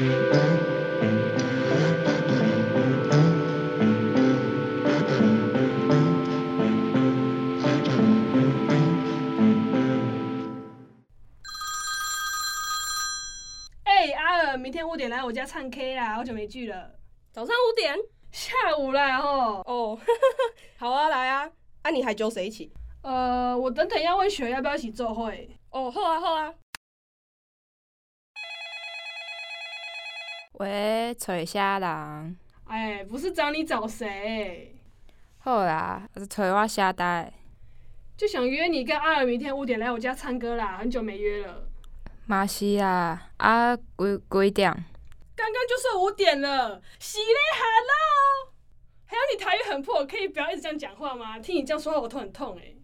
哎、阿尔，明天五点来我家唱 K 啦，好久没聚了。早上五点下午啦，吼。哦，好啊，来啊，啊你还揪谁一起？呃，我等等要问雪要不要一起做会。哦，好啊好啊，喂，找啥人？哎，不是找你找谁，好啦，是找我啥代？就想约你跟阿尔明天五点来我家唱歌啦，很久没约了。嘛是啊，啊几几点？刚刚就说五点了，喜嘞，hello。还有你台语很破，可以不要一直这样讲话吗？听你这样说话我头很痛哎、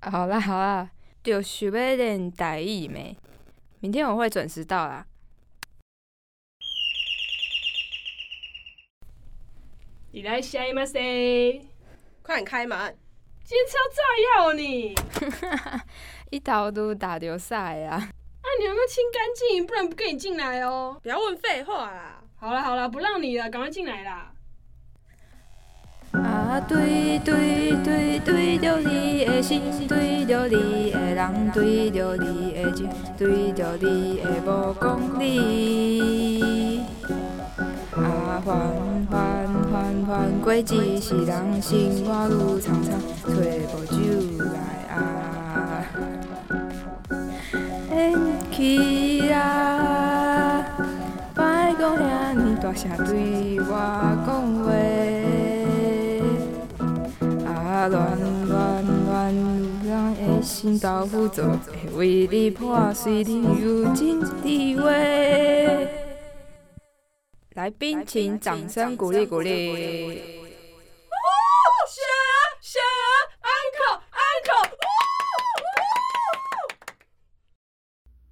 啊好啦好啦，就想要练台语咩？明天我会准时到啦。你来下吗？谁？快点开门！今天炸药你？一头都打着赛啊！啊，你有没有清干净？不然不跟你进来哦。不要问废话啦。好了好了，不让你了，赶快进来啦。啊对对对对着你的心，对着你的人，对着你的情，对着你的无讲理。啊缓缓缓缓过一世人，生活愈长长，找无酒来啊。演起啊，莫讲遐尼大声对我讲话。啊，乱乱乱，人的心豆腐做，会为你破碎，你有真滋味。来宾，请掌声鼓励鼓励。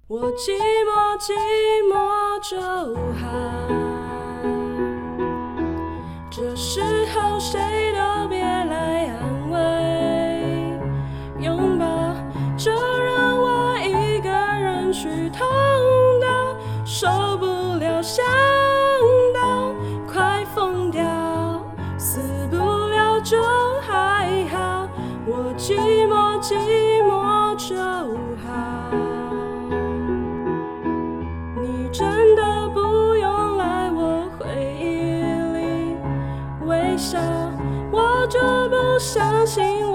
我寂寞寂寞寂寞就好。你真的不用来我回忆里微笑，我就不相信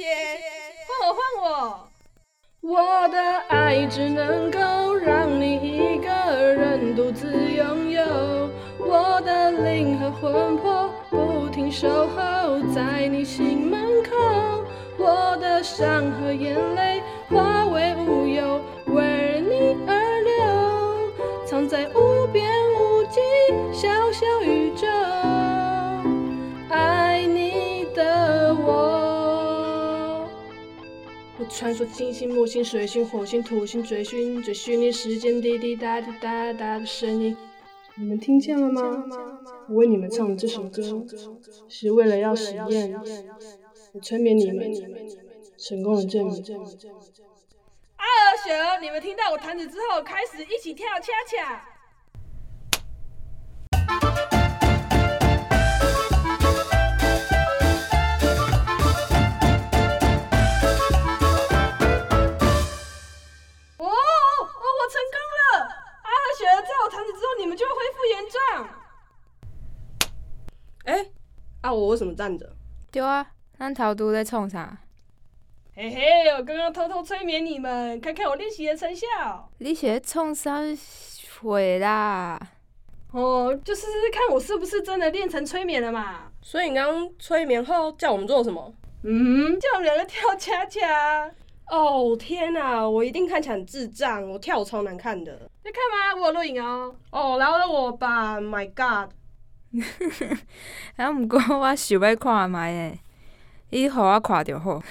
谢。换我换我。我的爱只能够让你一个人独自拥有，我的灵和魂魄不停守候在你心门口，我的伤和眼泪化为乌有，穿梭金星、木星、水星、火星、土星，追寻追寻你时间滴滴答滴答答的声音。你们听见了吗？我为你们唱的这首歌，是为了要实验，我催眠你们，成功的证明。阿尔雪儿，你们听到我弹指之后，开始一起跳恰恰。成功了！阿尔雪儿，在我弹指之后，你们就会恢复原状。哎、啊，我为什么站着？对啊，那头拄咧创啥？嘿嘿，我刚刚偷偷催眠你们，看看我练习的成效。你是咧创啥会啦？哦，就试试看我是不是真的练成催眠了嘛。所以你刚刚催眠后叫我们做什么？嗯，叫我们两个跳恰恰。哦天哪，我一定看起来很智障，我跳舞超难看的。在看吗？我有录影哦。哦，饶了我吧，My God！啊，毋过我想要看觅诶，伊互我看着好。